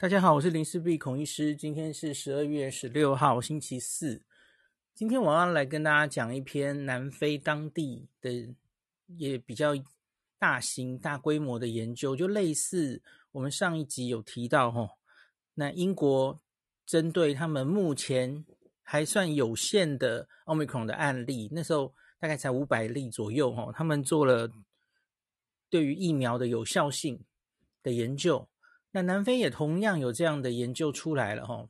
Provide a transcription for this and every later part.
大家好，我是林氏璧孔医师。今天是十二月十六号，星期四。今天我要来跟大家讲一篇南非当地的也比较大型、大规模的研究，就类似我们上一集有提到吼，那英国针对他们目前还算有限的 Omicron 的案例，那时候大概才五百例左右吼，他们做了对于疫苗的有效性的研究。那南非也同样有这样的研究出来了哈，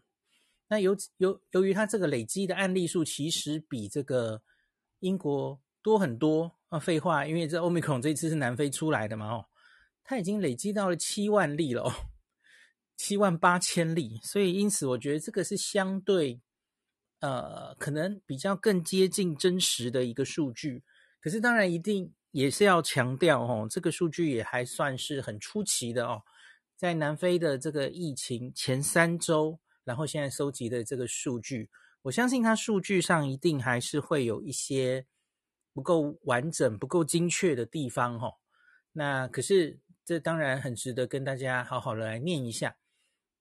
那由由由于它这个累积的案例数其实比这个英国多很多啊，废话，因为这欧米克这次是南非出来的嘛哦，它已经累积到了七万例了哦，七万八千例，所以因此我觉得这个是相对呃可能比较更接近真实的一个数据，可是当然一定也是要强调哦，这个数据也还算是很出奇的哦。在南非的这个疫情前三周，然后现在收集的这个数据，我相信它数据上一定还是会有一些不够完整、不够精确的地方哈。那可是这当然很值得跟大家好好的来念一下。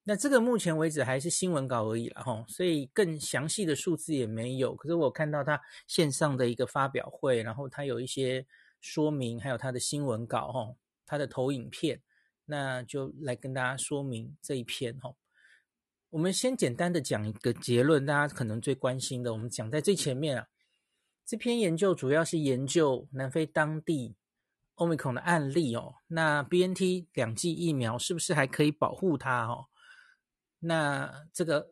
那这个目前为止还是新闻稿而已了哈，所以更详细的数字也没有。可是我看到它线上的一个发表会，然后它有一些说明，还有它的新闻稿哈，它的投影片。那就来跟大家说明这一篇哈。我们先简单的讲一个结论，大家可能最关心的，我们讲在最前面啊。这篇研究主要是研究南非当地 Omicron 的案例哦。那 BNT 两剂疫苗是不是还可以保护它哦？那这个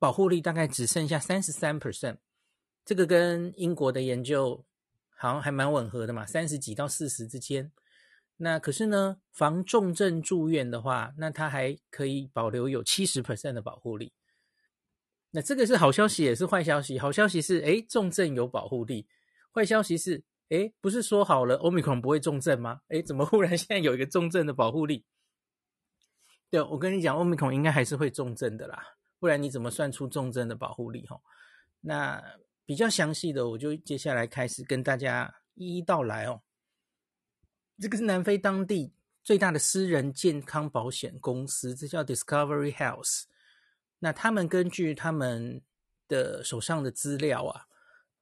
保护力大概只剩下三十三 percent，这个跟英国的研究好像还蛮吻合的嘛，三十几到四十之间。那可是呢，防重症住院的话，那它还可以保留有七十 percent 的保护力。那这个是好消息，也是坏消息。好消息是，诶，重症有保护力；坏消息是，诶，不是说好了 Omicron 不会重症吗？诶，怎么忽然现在有一个重症的保护力？对，我跟你讲，Omicron 应该还是会重症的啦，不然你怎么算出重症的保护力？哈，那比较详细的，我就接下来开始跟大家一一道来哦。这个是南非当地最大的私人健康保险公司，这叫 Discovery Health。那他们根据他们的手上的资料啊，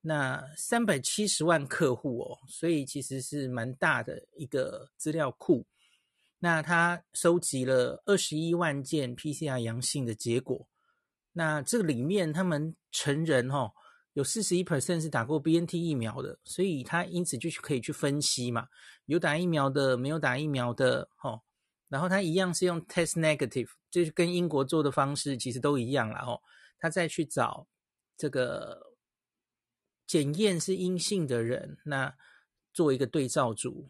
那三百七十万客户哦，所以其实是蛮大的一个资料库。那他收集了二十一万件 PCR 阳性的结果。那这个里面他们成人哦。有四十一 percent 是打过 BNT 疫苗的，所以他因此就可以去分析嘛，有打疫苗的，没有打疫苗的，哦，然后他一样是用 test negative，就是跟英国做的方式其实都一样了，齁，他再去找这个检验是阴性的人，那做一个对照组，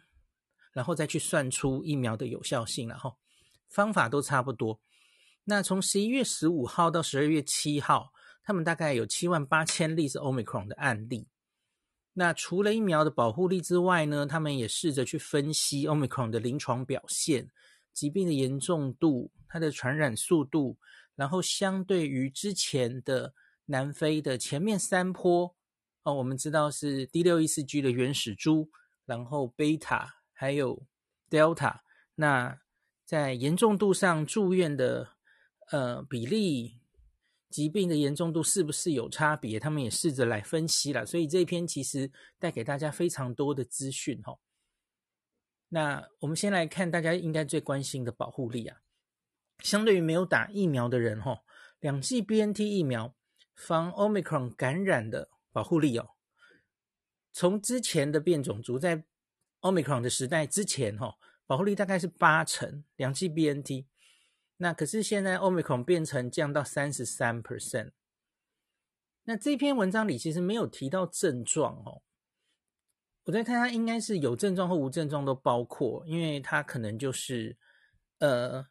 然后再去算出疫苗的有效性，然后方法都差不多。那从十一月十五号到十二月七号。他们大概有七万八千例是 Omicron 的案例。那除了疫苗的保护力之外呢，他们也试着去分析 Omicron 的临床表现、疾病的严重度、它的传染速度，然后相对于之前的南非的前面三波哦，我们知道是 D 六一四 G 的原始株，然后 Beta 还有 Delta，那在严重度上住院的呃比例。疾病的严重度是不是有差别？他们也试着来分析了，所以这一篇其实带给大家非常多的资讯哈。那我们先来看大家应该最关心的保护力啊，相对于没有打疫苗的人哈，两剂 BNT 疫苗防 Omicron 感染的保护力哦，从之前的变种族在 Omicron 的时代之前哈，保护力大概是八成，两剂 BNT。那可是现在 Omicron 变成降到三十三 percent。那这篇文章里其实没有提到症状哦。我在看它应该是有症状或无症状都包括，因为它可能就是呃，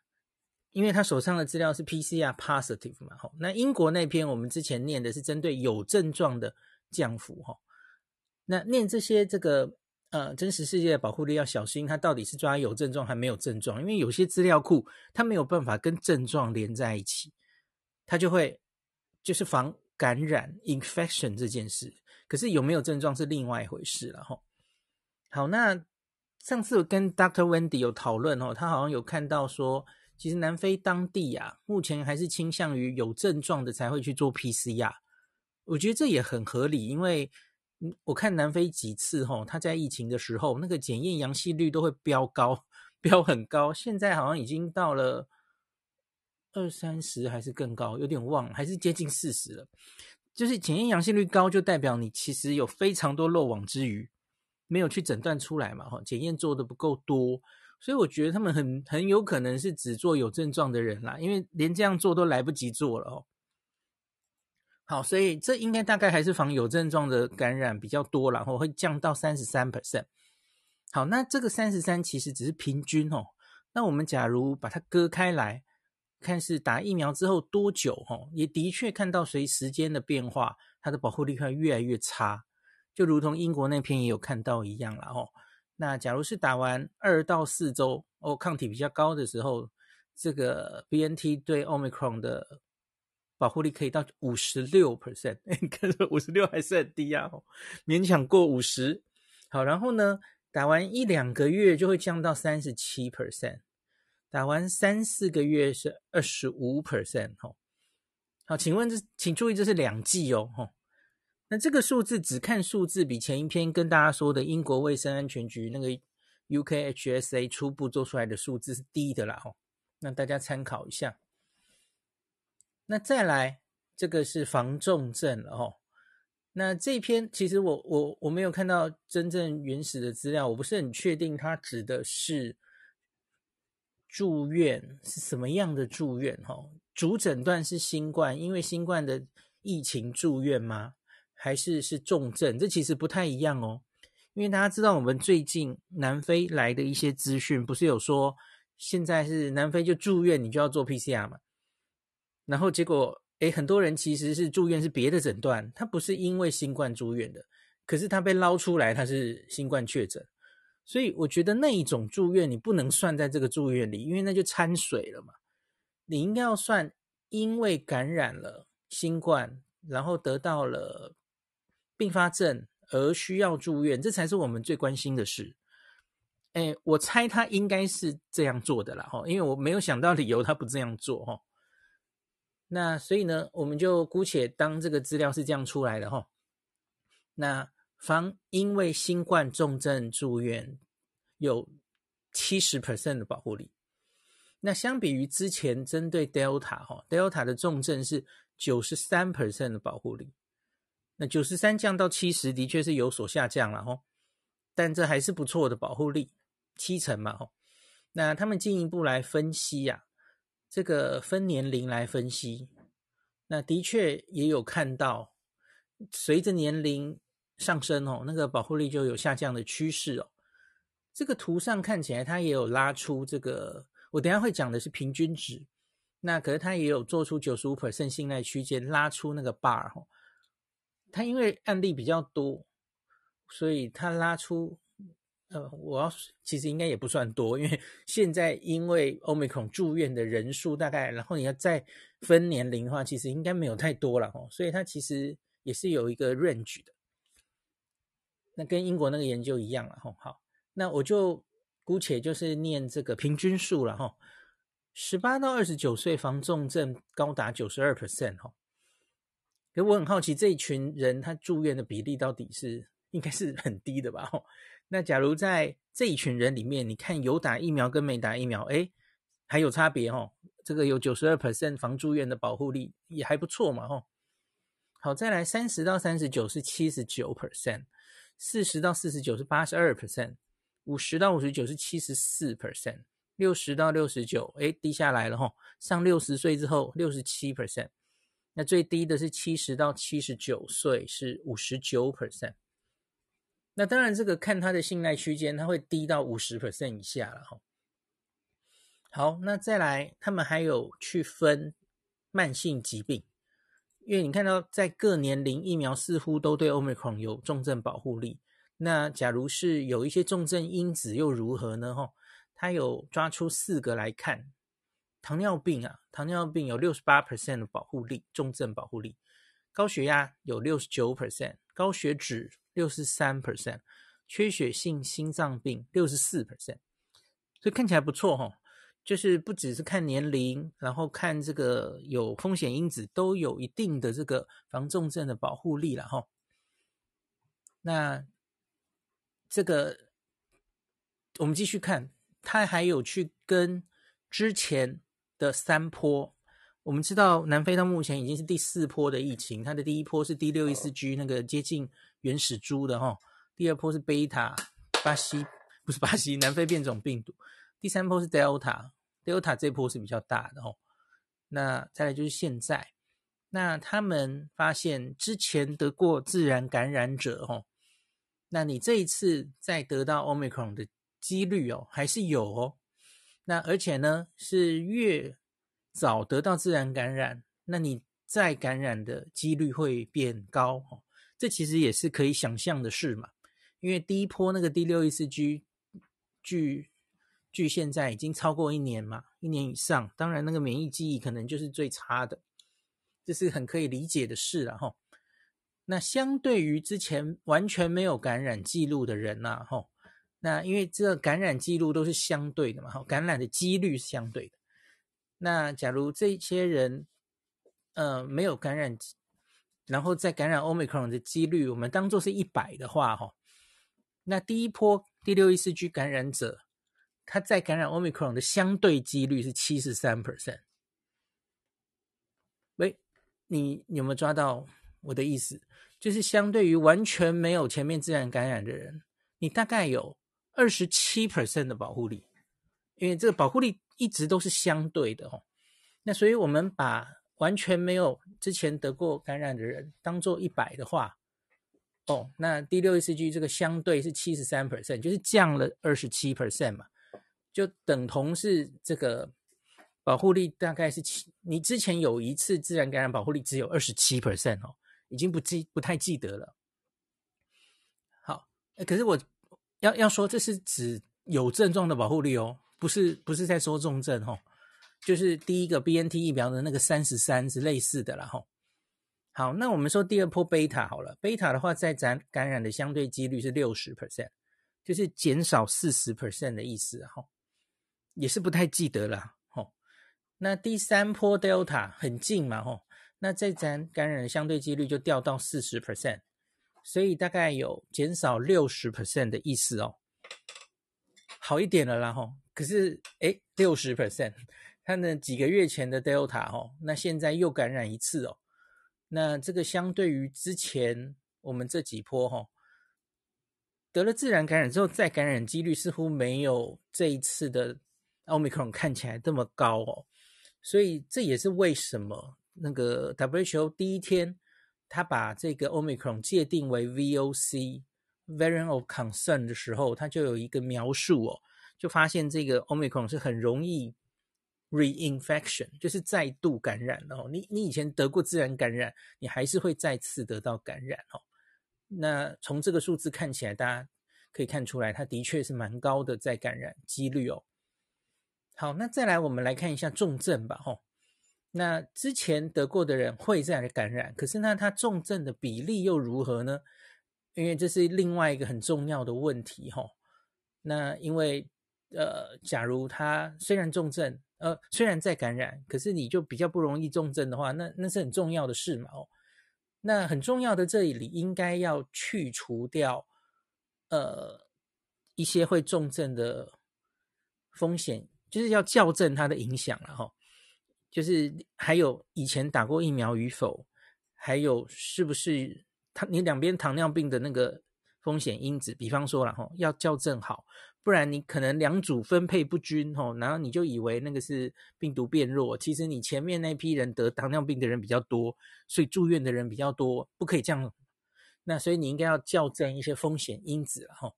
因为他手上的资料是 PCR positive 嘛。吼，那英国那篇我们之前念的是针对有症状的降幅哈。那念这些这个。呃，真实世界的保护力要小心，它到底是抓有症状还没有症状？因为有些资料库它没有办法跟症状连在一起，它就会就是防感染 infection 这件事。可是有没有症状是另外一回事了哈。好，那上次我跟 Dr. Wendy 有讨论哦，他好像有看到说，其实南非当地啊，目前还是倾向于有症状的才会去做 PCR。我觉得这也很合理，因为我看南非几次吼，他在疫情的时候，那个检验阳性率都会飙高，飙很高。现在好像已经到了二三十还是更高，有点忘了，还是接近四十了。就是检验阳性率高，就代表你其实有非常多漏网之鱼，没有去诊断出来嘛，哈，检验做的不够多。所以我觉得他们很很有可能是只做有症状的人啦，因为连这样做都来不及做了哦。好，所以这应该大概还是防有症状的感染比较多，然后会降到三十三 percent。好，那这个三十三其实只是平均哦。那我们假如把它割开来看，是打疫苗之后多久哦，也的确看到随时间的变化，它的保护力会越来越差，就如同英国那篇也有看到一样了哦。那假如是打完二到四周哦，抗体比较高的时候，这个 BNT 对 Omicron 的保护力可以到五十六 percent，你看这五十六还是很低啊，勉强过五十。好，然后呢，打完一两个月就会降到三十七 percent，打完三四个月是二十五 percent。哈，好，请问这，请注意这是两剂哦，哈。那这个数字只看数字，比前一篇跟大家说的英国卫生安全局那个 UKHSA 初步做出来的数字是低的啦，吼。那大家参考一下。那再来，这个是防重症了，吼。那这篇其实我我我没有看到真正原始的资料，我不是很确定它指的是住院是什么样的住院，哦。主诊断是新冠，因为新冠的疫情住院吗？还是是重症，这其实不太一样哦。因为大家知道，我们最近南非来的一些资讯，不是有说现在是南非就住院，你就要做 PCR 嘛？然后结果，诶，很多人其实是住院是别的诊断，他不是因为新冠住院的，可是他被捞出来他是新冠确诊，所以我觉得那一种住院你不能算在这个住院里，因为那就掺水了嘛。你应该要算因为感染了新冠，然后得到了。并发症而需要住院，这才是我们最关心的事。哎，我猜他应该是这样做的啦，哈，因为我没有想到理由他不这样做，哈。那所以呢，我们就姑且当这个资料是这样出来的，哈。那防因为新冠重症住院有七十 percent 的保护力。那相比于之前针对 Delta 哈，Delta 的重症是九十三 percent 的保护力。那九十三降到七十，的确是有所下降了吼，但这还是不错的保护力，七成嘛吼。那他们进一步来分析呀、啊，这个分年龄来分析，那的确也有看到，随着年龄上升哦，那个保护力就有下降的趋势哦。这个图上看起来，它也有拉出这个，我等下会讲的是平均值，那可是它也有做出九十五 percent 信赖区间，拉出那个 bar 哦。它因为案例比较多，所以它拉出，呃，我要其实应该也不算多，因为现在因为 Omicron 住院的人数大概，然后你要再分年龄的话，其实应该没有太多了哦，所以它其实也是有一个 range 的。那跟英国那个研究一样了哈，好，那我就姑且就是念这个平均数了哈，十八到二十九岁防重症高达九十二 percent 哈。可我很好奇，这一群人他住院的比例到底是应该是很低的吧？那假如在这一群人里面，你看有打疫苗跟没打疫苗，诶，还有差别哦。这个有九十二 percent 防住院的保护力也还不错嘛，吼。好，再来三十到三十九是七十九 percent，四十到四十九是八十二 percent，五十到五十九是七十四 percent，六十到六十九，诶，低下来了吼。上六十岁之后六十七 percent。那最低的是七十到七十九岁，是五十九 percent。那当然，这个看它的信赖区间，它会低到五十 percent 以下了哈。好，那再来，他们还有去分慢性疾病，因为你看到在各年龄疫苗似乎都对 Omicron 有重症保护力。那假如是有一些重症因子又如何呢？哈，他有抓出四个来看。糖尿病啊，糖尿病有六十八 percent 的保护力，重症保护力；高血压有六十九 percent，高血脂六十三 percent，缺血性心脏病六十四 percent，所以看起来不错哈。就是不只是看年龄，然后看这个有风险因子，都有一定的这个防重症的保护力了哈。那这个我们继续看，他还有去跟之前的三波，我们知道南非到目前已经是第四波的疫情，它的第一波是 D 六一四 G 那个接近原始株的哈，第二波是贝塔巴西，不是巴西，南非变种病毒。第三波是 Delta，Delta 这波是比较大的哦。那再来就是现在，那他们发现之前得过自然感染者哦，那你这一次再得到 Omicron 的几率哦，还是有哦。那而且呢，是越早得到自然感染，那你再感染的几率会变高哦。这其实也是可以想象的事嘛，因为第一波那个 D614G 距距现在已经超过一年嘛，一年以上，当然那个免疫记忆可能就是最差的，这是很可以理解的事了哈。那相对于之前完全没有感染记录的人呐，哈，那因为这个感染记录都是相对的嘛，哈，感染的几率是相对的。那假如这些人，呃，没有感染，然后再感染 Omicron 的几率，我们当做是一百的话，哈，那第一波第六一四 G 感染者。他再感染 Omicron 的相对几率是七十三 percent。喂，你，你有没有抓到我的意思？就是相对于完全没有前面自然感染的人，你大概有二十七 percent 的保护力，因为这个保护力一直都是相对的哦。那所以我们把完全没有之前得过感染的人当做一百的话，哦，那 D614G 这个相对是七十三 percent，就是降了二十七 percent 嘛。就等同是这个保护力大概是七，你之前有一次自然感染保护力只有二十七 percent 哦，已经不记不太记得了。好，可是我要要说这是指有症状的保护力哦，不是不是在说重症哦，就是第一个 BNT 疫苗的那个三十三是类似的啦吼。好，那我们说第二波贝塔好了，贝塔的话在咱感染的相对几率是六十 percent，就是减少四十 percent 的意思哈。也是不太记得了，吼。那第三波 Delta 很近嘛，吼。那在咱感染的相对几率就掉到四十 percent，所以大概有减少六十 percent 的意思哦。好一点了啦，吼。可是，诶，六十 percent，他那几个月前的 Delta，吼，那现在又感染一次哦。那这个相对于之前我们这几波，吼。得了自然感染之后再感染几率似乎没有这一次的。Omicron 看起来这么高哦，所以这也是为什么那个 WHO 第一天他把这个 Omicron 界定为 VOC Variant of Concern 的时候，他就有一个描述哦，就发现这个 Omicron 是很容易 reinfection，就是再度感染哦。你你以前得过自然感染，你还是会再次得到感染哦。那从这个数字看起来，大家可以看出来，它的确是蛮高的再感染几率哦。好，那再来我们来看一下重症吧，吼。那之前得过的人会再来感染，可是那他重症的比例又如何呢？因为这是另外一个很重要的问题，吼。那因为呃，假如他虽然重症，呃，虽然在感染，可是你就比较不容易重症的话，那那是很重要的事嘛，哦。那很重要的这里应该要去除掉呃一些会重症的风险。就是要校正它的影响了哈，就是还有以前打过疫苗与否，还有是不是他你两边糖尿病的那个风险因子，比方说了哈，要校正好，不然你可能两组分配不均哈，然后你就以为那个是病毒变弱，其实你前面那批人得糖尿病的人比较多，所以住院的人比较多，不可以这样，那所以你应该要校正一些风险因子了哈。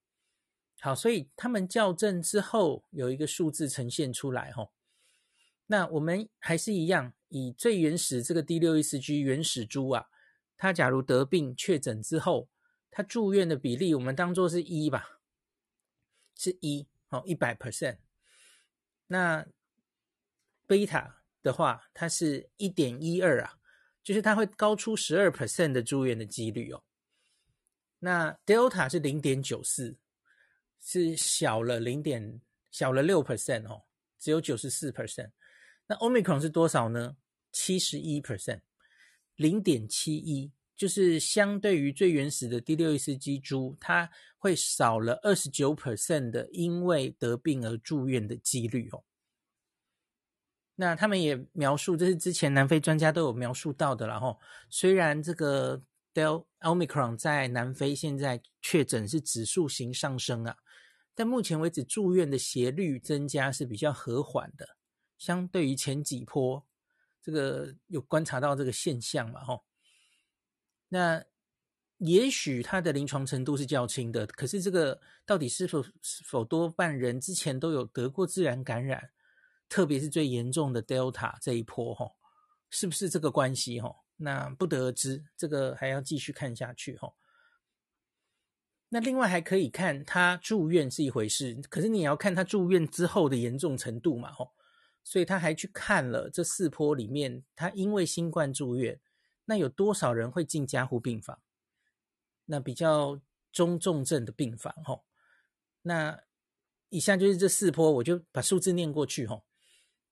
好，所以他们校正之后有一个数字呈现出来，吼。那我们还是一样，以最原始这个 D614G 原始株啊，它假如得病确诊之后，它住院的比例，我们当做是一吧，是一，哦，一百 percent。那贝塔的话，它是一点一二啊，就是它会高出十二 percent 的住院的几率哦。那 Delta 是零点九四。是小了零点小了六 percent 哦，只有九十四 percent。那 Omicron 是多少呢？七十一 percent，零点七一，就是相对于最原始的第六意思基株，它会少了二十九 percent 的因为得病而住院的几率哦。那他们也描述，这是之前南非专家都有描述到的，然后虽然这个 Delta Omicron 在南非现在确诊是指数型上升啊，但目前为止住院的斜率增加是比较和缓的，相对于前几波，这个有观察到这个现象嘛，吼。那也许它的临床程度是较轻的，可是这个到底是否是否多半人之前都有得过自然感染？特别是最严重的 Delta 这一波，吼，是不是这个关系？吼，那不得而知，这个还要继续看下去，吼。那另外还可以看他住院是一回事，可是你也要看他住院之后的严重程度嘛，吼。所以他还去看了这四波里面，他因为新冠住院，那有多少人会进加护病房？那比较中重症的病房，吼。那以下就是这四波，我就把数字念过去，吼。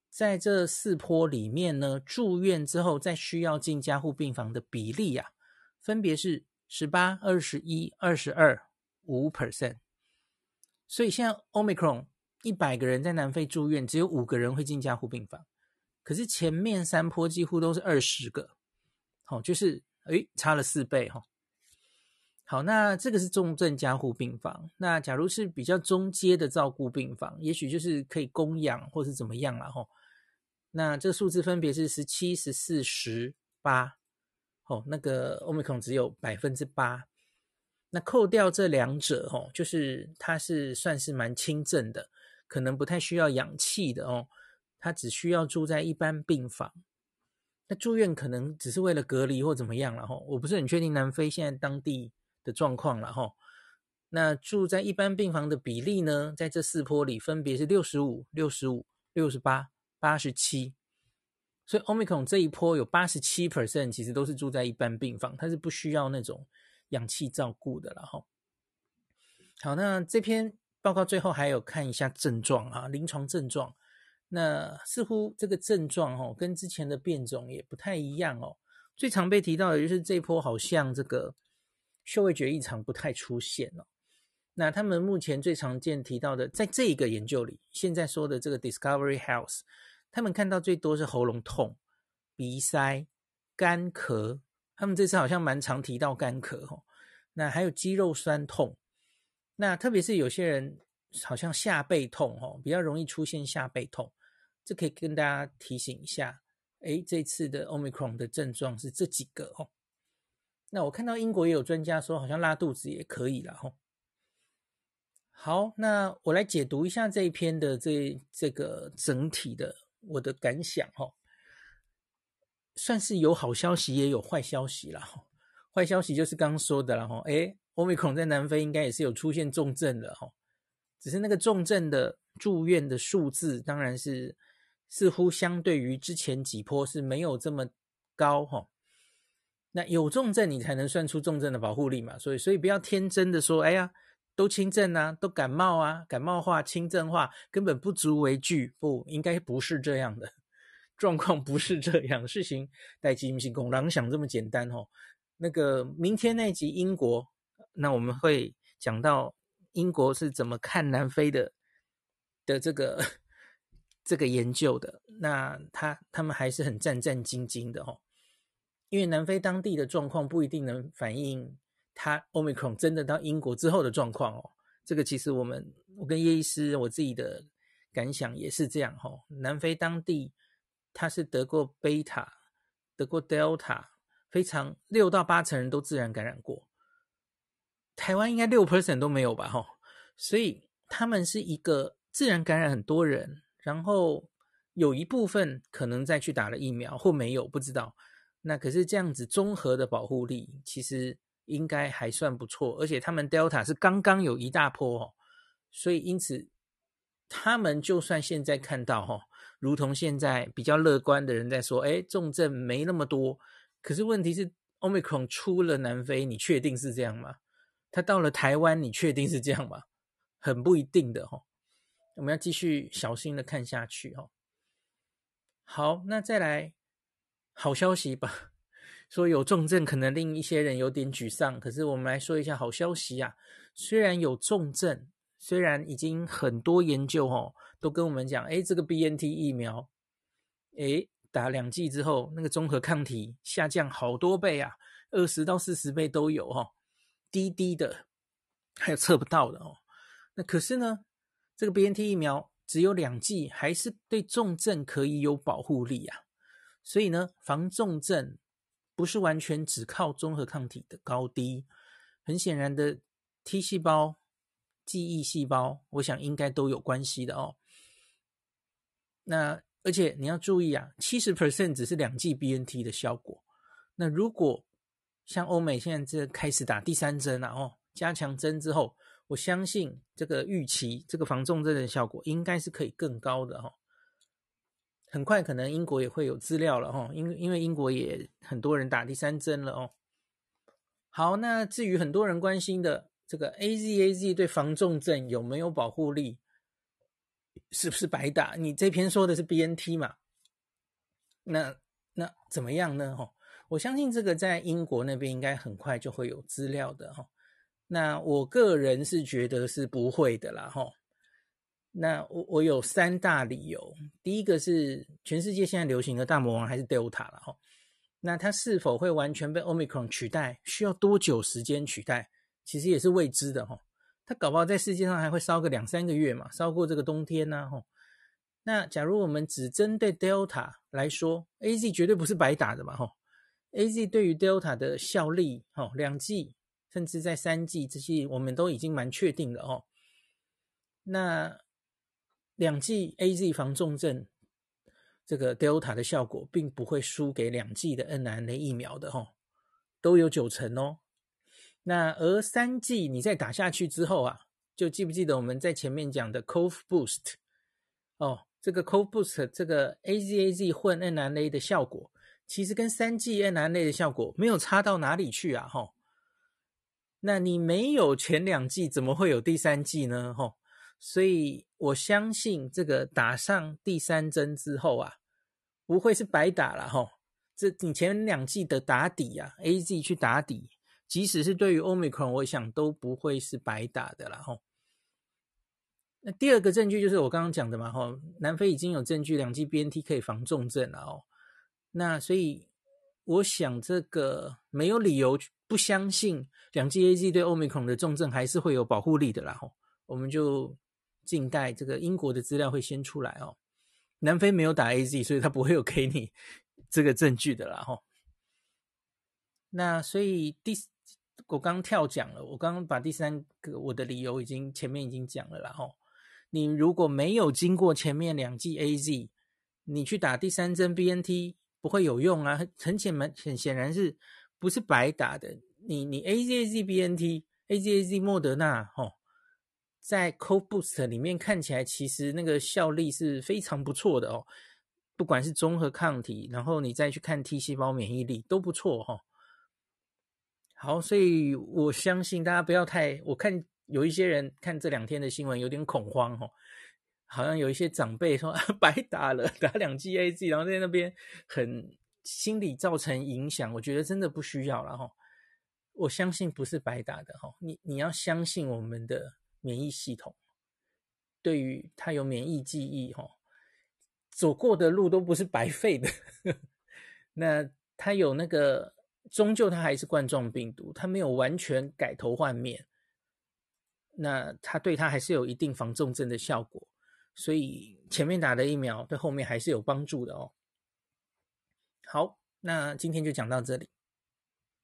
在这四波里面呢，住院之后再需要进加护病房的比例啊，分别是十八、二十一、二十二、五 percent。所以现在 Omicron 一百个人在南非住院，只有五个人会进加护病房。可是前面三波几乎都是二十个，哦，就是诶，差了四倍哈。好，那这个是重症加护病房。那假如是比较中阶的照顾病房，也许就是可以供养或是怎么样了哈。那这个数字分别是十七、十四、十八，哦，那个 Omicron 只有百分之八。那扣掉这两者，哦，就是它是算是蛮轻症的，可能不太需要氧气的哦，它只需要住在一般病房。那住院可能只是为了隔离或怎么样了哈，我不是很确定南非现在当地的状况了哈。那住在一般病房的比例呢，在这四波里分别是六十五、六十五、六十八。八十七，所以 Omicron 这一波有八十七 percent 其实都是住在一般病房，它是不需要那种氧气照顾的了哈。好，那这篇报告最后还有看一下症状啊，临床症状。那似乎这个症状哦，跟之前的变种也不太一样哦。最常被提到的就是这一波好像这个嗅味觉异常不太出现哦。那他们目前最常见提到的，在这一个研究里，现在说的这个 Discovery Health。他们看到最多是喉咙痛、鼻塞、干咳。他们这次好像蛮常提到干咳哦。那还有肌肉酸痛。那特别是有些人好像下背痛吼，比较容易出现下背痛。这可以跟大家提醒一下。诶，这次的 Omicron 的症状是这几个吼。那我看到英国也有专家说，好像拉肚子也可以了吼。好，那我来解读一下这一篇的这这个整体的。我的感想哈，算是有好消息也有坏消息啦。坏消息就是刚刚说的了哈，诶，Omicron 在南非应该也是有出现重症的哈，只是那个重症的住院的数字，当然是似乎相对于之前几波是没有这么高哈。那有重症你才能算出重症的保护力嘛，所以所以不要天真的说，哎呀。都轻症啊，都感冒啊，感冒化、轻症化，根本不足为惧。不应该不是这样的状况，不是这样事情。待机不是公狼想这么简单哦。那个明天那集英国，那我们会讲到英国是怎么看南非的的这个这个研究的。那他他们还是很战战兢兢的哦，因为南非当地的状况不一定能反映。他 Omicron 真的到英国之后的状况哦，这个其实我们我跟叶医师我自己的感想也是这样哦。南非当地他是得过贝塔，得过 Delta，非常六到八成人都自然感染过，台湾应该六 percent 都没有吧？哈，所以他们是一个自然感染很多人，然后有一部分可能再去打了疫苗或没有不知道。那可是这样子综合的保护力其实。应该还算不错，而且他们 Delta 是刚刚有一大波哦，所以因此他们就算现在看到哈，如同现在比较乐观的人在说，哎，重症没那么多，可是问题是 Omicron 出了南非，你确定是这样吗？他到了台湾，你确定是这样吗？很不一定的哈。我们要继续小心的看下去哦。好，那再来好消息吧。说有重症可能令一些人有点沮丧，可是我们来说一下好消息啊。虽然有重症，虽然已经很多研究哦都跟我们讲，哎，这个 BNT 疫苗，哎，打两剂之后那个综合抗体下降好多倍啊，二十到四十倍都有哦，低低的，还有测不到的哦。那可是呢，这个 BNT 疫苗只有两剂，还是对重症可以有保护力啊。所以呢，防重症不是完全只靠综合抗体的高低，很显然的。T 细胞、记忆细胞，我想应该都有关系的哦。那而且你要注意啊，七十 percent 只是两剂 BNT 的效果。那如果像欧美现在这开始打第三针了哦，加强针之后，我相信这个预期这个防重症的效果应该是可以更高的哦。很快可能英国也会有资料了哦，因为因为英国也很多人打第三针了哦。好，那至于很多人关心的。这个 AZAZ 对防重症有没有保护力？是不是白打？你这篇说的是 BNT 嘛？那那怎么样呢？哈，我相信这个在英国那边应该很快就会有资料的哈。那我个人是觉得是不会的啦哈。那我我有三大理由，第一个是全世界现在流行的大魔王还是 Delta 了哈。那它是否会完全被 Omicron 取代？需要多久时间取代？其实也是未知的哈，它搞不好在世界上还会烧个两三个月嘛，烧过这个冬天呢哈。那假如我们只针对 Delta 来说，AZ 绝对不是白打的嘛哈。AZ 对于 Delta 的效力哈，两剂甚至在三剂这些我们都已经蛮确定的哦。那两剂 AZ 防重症，这个 Delta 的效果并不会输给两剂的 N R N A 疫苗的哈，都有九成哦。那而三剂你再打下去之后啊，就记不记得我们在前面讲的 Cov Boost 哦，这个 Cov Boost 这个 AZAZ 混 N R N A 的效果，其实跟三剂 mRNA 的效果没有差到哪里去啊，吼、哦。那你没有前两剂，怎么会有第三剂呢？吼、哦，所以我相信这个打上第三针之后啊，不会是白打了，吼、哦。这你前两季的打底啊，AZ 去打底。即使是对于 Omicron，我想都不会是白打的啦吼。那第二个证据就是我刚刚讲的嘛吼，南非已经有证据两剂 BNT 可以防重症了哦。那所以我想这个没有理由不相信两剂 AZ 对 Omicron 的重症还是会有保护力的啦吼。我们就静待这个英国的资料会先出来哦。南非没有打 AZ，所以他不会有给你这个证据的啦吼。那所以第。我刚跳讲了，我刚刚把第三个我的理由已经前面已经讲了啦吼。你如果没有经过前面两剂 AZ，你去打第三针 BNT 不会有用啊，很显然很显然是不是白打的。你你 AZAZ BNT AZAZ 莫德纳吼，在 Cov Boost 里面看起来其实那个效力是非常不错的哦，不管是综合抗体，然后你再去看 T 细胞免疫力都不错哈。好，所以我相信大家不要太，我看有一些人看这两天的新闻有点恐慌哦，好像有一些长辈说 白打了，打两剂 AZ，然后在那边很心理造成影响，我觉得真的不需要了哈。我相信不是白打的哈，你你要相信我们的免疫系统，对于它有免疫记忆哈，走过的路都不是白费的，那它有那个。终究它还是冠状病毒，它没有完全改头换面，那它对它还是有一定防重症的效果，所以前面打的疫苗对后面还是有帮助的哦。好，那今天就讲到这里。